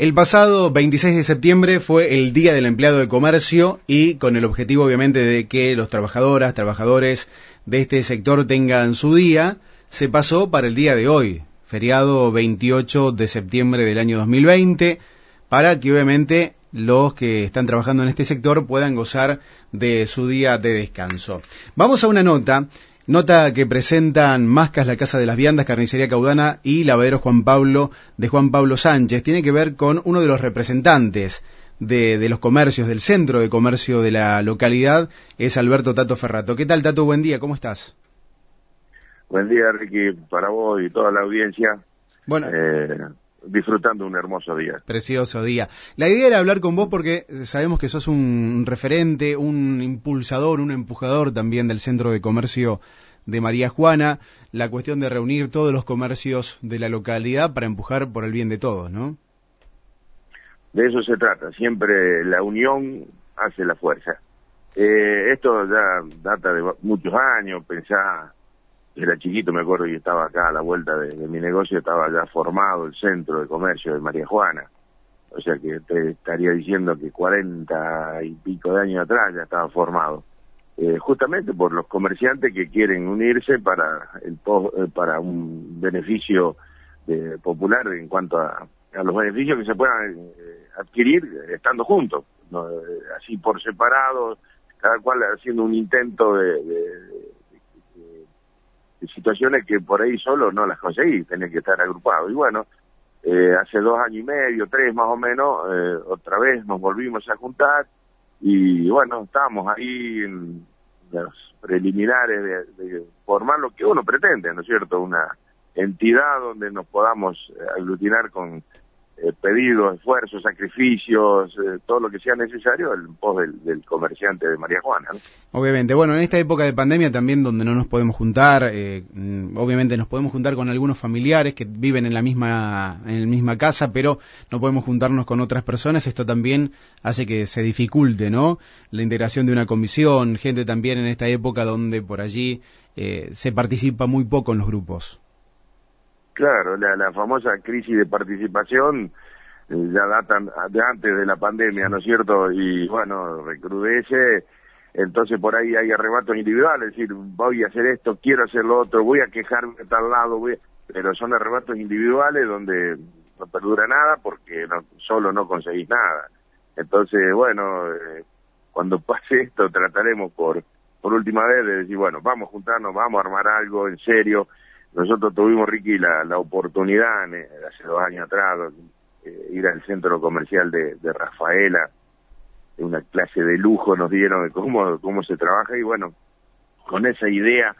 El pasado 26 de septiembre fue el Día del Empleado de Comercio y con el objetivo obviamente de que los trabajadoras, trabajadores de este sector tengan su día, se pasó para el día de hoy, feriado 28 de septiembre del año 2020, para que obviamente los que están trabajando en este sector puedan gozar de su día de descanso. Vamos a una nota Nota que presentan Mascas, la Casa de las Viandas, Carnicería Caudana y Lavaderos Juan Pablo de Juan Pablo Sánchez. Tiene que ver con uno de los representantes de, de, los comercios, del centro de comercio de la localidad, es Alberto Tato Ferrato. ¿Qué tal, Tato? Buen día, ¿cómo estás? Buen día, Ricky, para vos y toda la audiencia. Bueno. Eh, disfrutando un hermoso día. Precioso día. La idea era hablar con vos porque sabemos que sos un referente, un impulsador, un empujador también del Centro de Comercio de María Juana, la cuestión de reunir todos los comercios de la localidad para empujar por el bien de todos, ¿no? De eso se trata, siempre la unión hace la fuerza. Eh, esto ya data de muchos años, pensá era chiquito, me acuerdo, y estaba acá a la vuelta de, mi negocio, estaba ya formado el centro de comercio de María Juana. O sea que te estaría diciendo que cuarenta y pico de años atrás ya estaba formado. Eh, justamente por los comerciantes que quieren unirse para el eh, para un beneficio de, popular en cuanto a, a, los beneficios que se puedan eh, adquirir estando juntos, así por separado, cada cual haciendo un intento de, situaciones que por ahí solo no las conseguí, tenés que estar agrupado. Y bueno, eh, hace dos años y medio, tres más o menos, eh, otra vez nos volvimos a juntar y bueno, estábamos ahí en los preliminares de, formar lo que uno pretende, ¿no es cierto? Una entidad donde nos podamos aglutinar con eh, pedidos, esfuerzos, sacrificios, eh, todo lo que sea necesario en pos del, comerciante de María Juana. Obviamente, bueno, en esta época de pandemia también donde no nos podemos juntar, eh, mm, obviamente nos podemos juntar con algunos familiares que viven en la misma en la misma casa, pero no podemos juntarnos con otras personas. Esto también hace que se dificulte, ¿no? La integración de una comisión, gente también en esta época donde por allí se participa muy poco en los grupos. Claro, la, la famosa crisis de participación eh, ya datan de antes de la pandemia, ¿no es cierto? Y bueno, recrudece, entonces por ahí hay arrebatos individuales, es decir, voy a hacer esto, quiero hacer lo otro, voy a quejarme de tal lado, voy pero son arrebatos individuales donde no perdura nada porque no, solo no conseguís nada. Entonces, bueno, eh, cuando pase esto trataremos por, por última vez de decir, bueno, vamos a juntarnos, vamos a armar algo en serio, nosotros tuvimos, Ricky, la, la oportunidad eh, hace dos años atrás eh, ir al centro comercial de, de Rafaela, una clase de lujo nos dieron de cómo, cómo se trabaja y bueno, con esa idea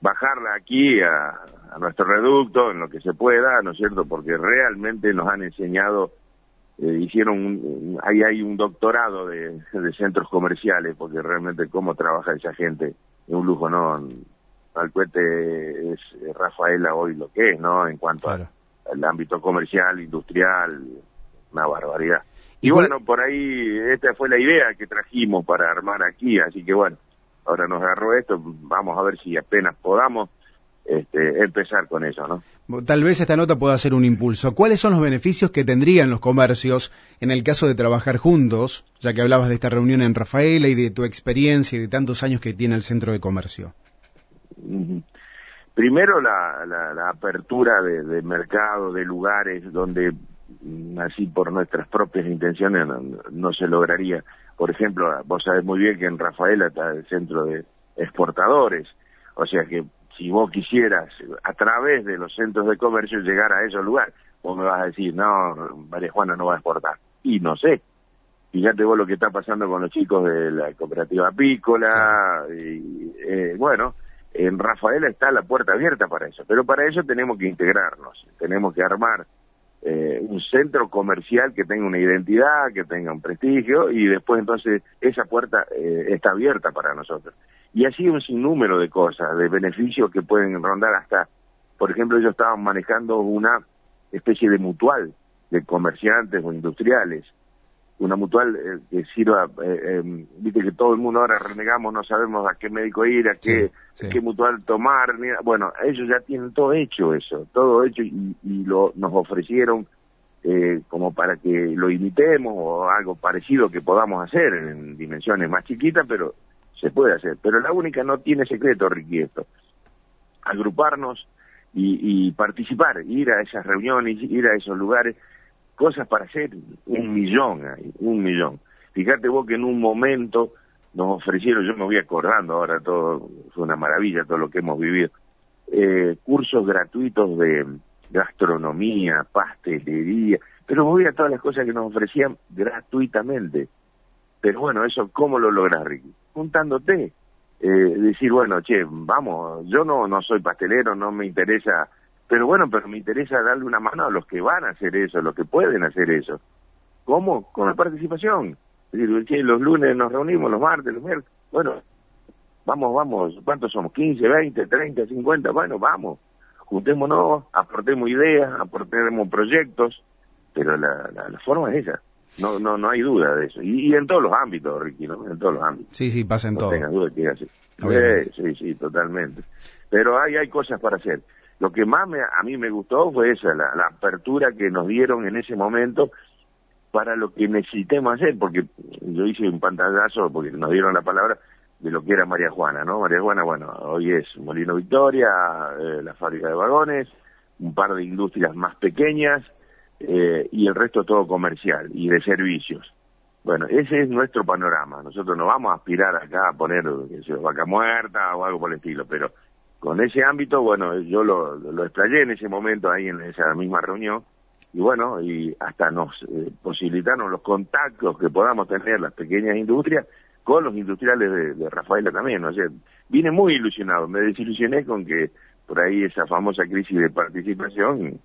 bajarla aquí a, nuestro reducto en lo que se pueda, ¿no es cierto? Porque realmente nos han enseñado, eh, hicieron, un, ahí hay un doctorado de, de centros comerciales, porque realmente cómo trabaja esa gente es un lujo, ¿no? Al cohete es Rafaela hoy lo que es, ¿no? En cuanto al, ámbito comercial, industrial, una barbaridad. Y, bueno, por ahí esta fue la idea que trajimos para armar aquí, así que bueno, ahora nos agarró esto, vamos a ver si apenas podamos este, empezar con eso, ¿no? Tal vez esta nota pueda ser un impulso. ¿Cuáles son los beneficios que tendrían los comercios en el caso de trabajar juntos, ya que hablabas de esta reunión en Rafaela y de tu experiencia y de tantos años que tiene el centro de comercio? Primero la, la, apertura de, mercado, de lugares donde mm, así por nuestras propias intenciones no, se lograría. Por ejemplo, vos sabés muy bien que en Rafaela está el centro de exportadores, o sea que si vos quisieras a través de los centros de comercio llegar a esos lugares, vos me vas a decir, no, María Juana no va a exportar. Y no sé. Fíjate vos lo que está pasando con los chicos de la cooperativa apícola, y eh, bueno, en Rafaela está la puerta abierta para eso, pero para eso tenemos que integrarnos, tenemos que armar eh, un centro comercial que tenga una identidad, que tenga un prestigio y después entonces esa puerta eh, está abierta para nosotros. Y así un sinnúmero de cosas, de beneficios que pueden rondar hasta, por ejemplo, ellos estaban manejando una especie de mutual de comerciantes o industriales una mutual eh, que sirva, eh, em, viste que todo el mundo ahora renegamos, no sabemos a qué médico ir, a qué, qué mutual tomar, bueno, ellos ya tienen todo hecho eso, todo hecho y, lo, nos ofrecieron eh, como para que lo imitemos o algo parecido que podamos hacer en dimensiones más chiquitas, pero se puede hacer. Pero la única no tiene secreto, Ricky, esto. Agruparnos y, y participar, ir a esas reuniones, ir a esos lugares, cosas para hacer, un millón, un millón. Fíjate vos que en un momento nos ofrecieron, yo me voy acordando ahora, todo fue una maravilla todo lo que hemos vivido, eh, cursos gratuitos de gastronomía, pastelería, pero voy a todas las cosas que nos ofrecían gratuitamente. Pero bueno, eso, ¿cómo lo logras, Ricky? Juntándote. Eh, decir, bueno, che, vamos, yo no, no soy pastelero, no me interesa, pero bueno, pero me interesa darle una mano a los que van a hacer eso, a los que pueden hacer eso. ¿Cómo? Con la participación. Es decir, che, los lunes nos reunimos, los martes, los miércoles. Bueno, vamos, vamos, ¿cuántos somos? ¿15, 20, 30, 50? Bueno, vamos, juntémonos, aportemos ideas, aportemos proyectos, pero la, la, forma es esa. No, no, no hay duda de eso. Y, en todos los ámbitos, Ricky, ¿no? En todos los ámbitos. Sí, sí, pasa en no todo. Tengas duda que así. Sí, sí, totalmente. Pero hay, hay cosas para hacer. Lo que más me, a mí me gustó fue esa, la, la apertura que nos dieron en ese momento para lo que necesitemos hacer, porque yo hice un pantallazo, porque nos dieron la palabra, de lo que era María Juana, ¿no? María Juana, bueno, hoy es Molino Victoria, eh, la fábrica de vagones, un par de industrias más pequeñas eh, y el resto todo comercial y de servicios. Bueno, ese es nuestro panorama. Nosotros no vamos a aspirar acá a poner que vaca muerta o algo por el estilo, pero con ese ámbito, bueno, yo lo, lo explayé en ese momento ahí en esa misma reunión y bueno, y hasta nos eh, posibilitaron los contactos que podamos tener las pequeñas industrias con los industriales de, Rafaela también. O sea, vine muy ilusionado, me desilusioné con que por ahí esa famosa crisis de participación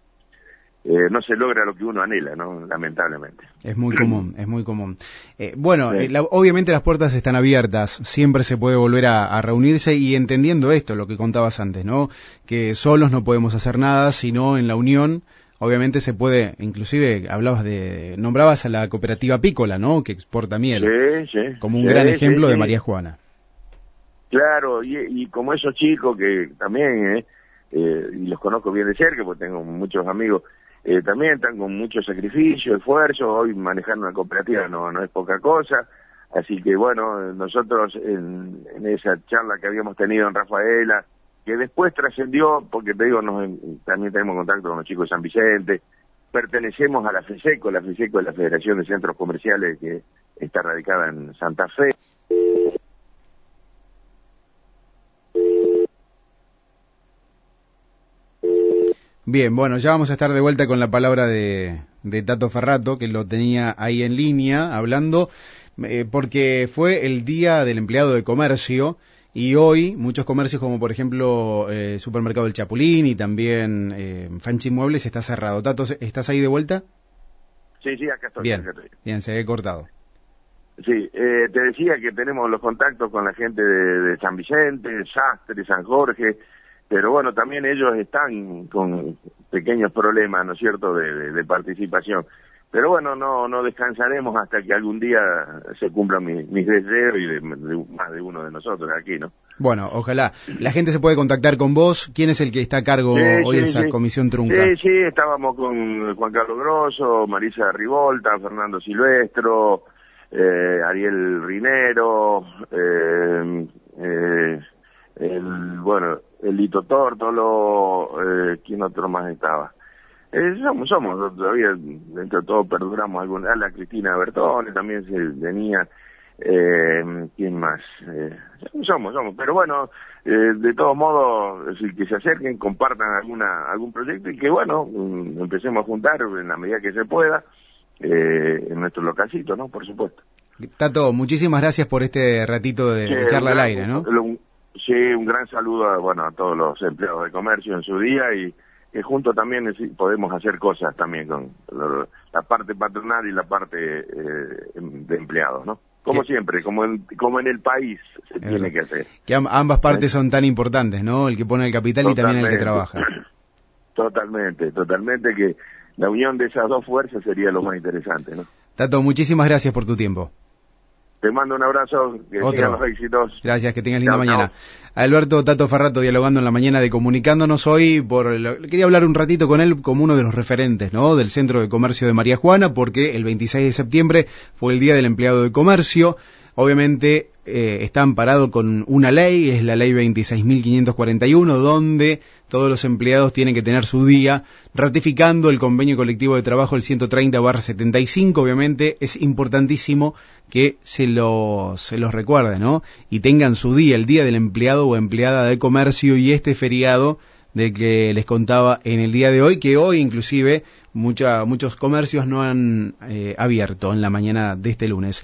eh, no se logra lo que uno anhela, ¿no? Lamentablemente. Es muy común, es muy común. Eh, bueno, eh, obviamente las puertas están abiertas, siempre se puede volver a, reunirse y entendiendo esto, lo que contabas antes, ¿no? Que solos no podemos hacer nada, sino en la unión obviamente se puede, inclusive hablabas de, nombrabas a la cooperativa Pícola, ¿no? Que exporta miel. Sí, sí. Como un gran ejemplo de María Juana. Claro, y, como esos chicos que también, eh, eh, y los conozco bien de cerca, porque tengo muchos amigos, eh, también están con mucho sacrificio, esfuerzo, hoy manejar una cooperativa no, no es poca cosa, así que bueno, nosotros en, en esa charla que habíamos tenido en Rafaela, que después trascendió, porque te digo, nos, también tenemos contacto con los chicos de San Vicente, pertenecemos a la FESECO, la FESECO es la Federación de Centros Comerciales que está radicada en Santa Fe. Bien, bueno, ya vamos a estar de vuelta con la palabra de, de Tato Ferrato, que lo tenía ahí en línea hablando, eh, porque fue el Día del Empleado de Comercio y hoy muchos comercios como por ejemplo eh, Supermercado del Chapulín y también eh, Fanchi Muebles está cerrado. Tato, ¿estás ahí de vuelta? Sí, sí, acá estoy. Bien, bien se ve cortado. Sí, eh, te decía que tenemos los contactos con la gente de, San Vicente, Sastre, San Jorge, pero bueno, también ellos están con pequeños problemas, ¿no es cierto?, de participación. Pero bueno, no no descansaremos hasta que algún día se cumplan mis, deseos y de, más de uno de nosotros aquí, ¿no? Bueno, ojalá. La gente se puede contactar con vos. ¿Quién es el que está a cargo hoy de esa comisión trunca? Sí, sí, estábamos con Juan Carlos Grosso, Marisa Rivolta, Fernando Silvestro, eh, Ariel Rinero, eh, eh, el, bueno, el Lito Tórtolo, eh, ¿quién otro más estaba? Eh, somos, somos, todavía dentro de todo perduramos alguna, la Cristina Bertone también se venía, eh, ¿quién más? Eh, somos, somos, pero bueno, eh, de todos modos, que se acerquen, compartan alguna, algún proyecto y que bueno, mm, empecemos a juntar en la medida que se pueda, eh, en nuestro localcito, ¿no? Por supuesto. Tato, muchísimas gracias por este ratito de, charla al aire, ¿no? Sí, un gran saludo a, bueno, a todos los empleados de comercio en su día y que juntos también podemos hacer cosas también con la parte patronal y la parte eh, de empleados, ¿no? Como siempre, como en, como en el país se tiene que hacer. Que ambas partes son tan importantes, ¿no? El que pone el capital y también el que trabaja. Totalmente, totalmente que la unión de esas dos fuerzas sería lo más interesante, ¿no? Tato, muchísimas gracias por tu tiempo. Te mando un abrazo, que Otro. los éxitos. Gracias, que tengas linda mañana. Alberto Tato Ferrato dialogando en la mañana de comunicándonos hoy por lo- quería hablar un ratito con él como uno de los referentes, ¿no? del Centro de Comercio de María Juana porque el 26 de septiembre fue el Día del Empleado de Comercio. Obviamente eh, está amparado con una ley, es la ley 26.541, donde todos los empleados tienen que tener su día, ratificando el convenio colectivo de trabajo el 130-75, obviamente es importantísimo que se los, se los recuerde, ¿no? Y tengan su día, el día del empleado o empleada de comercio y este feriado del que les contaba en el día de hoy, que hoy inclusive mucha, muchos comercios no han eh, abierto en la mañana de este lunes.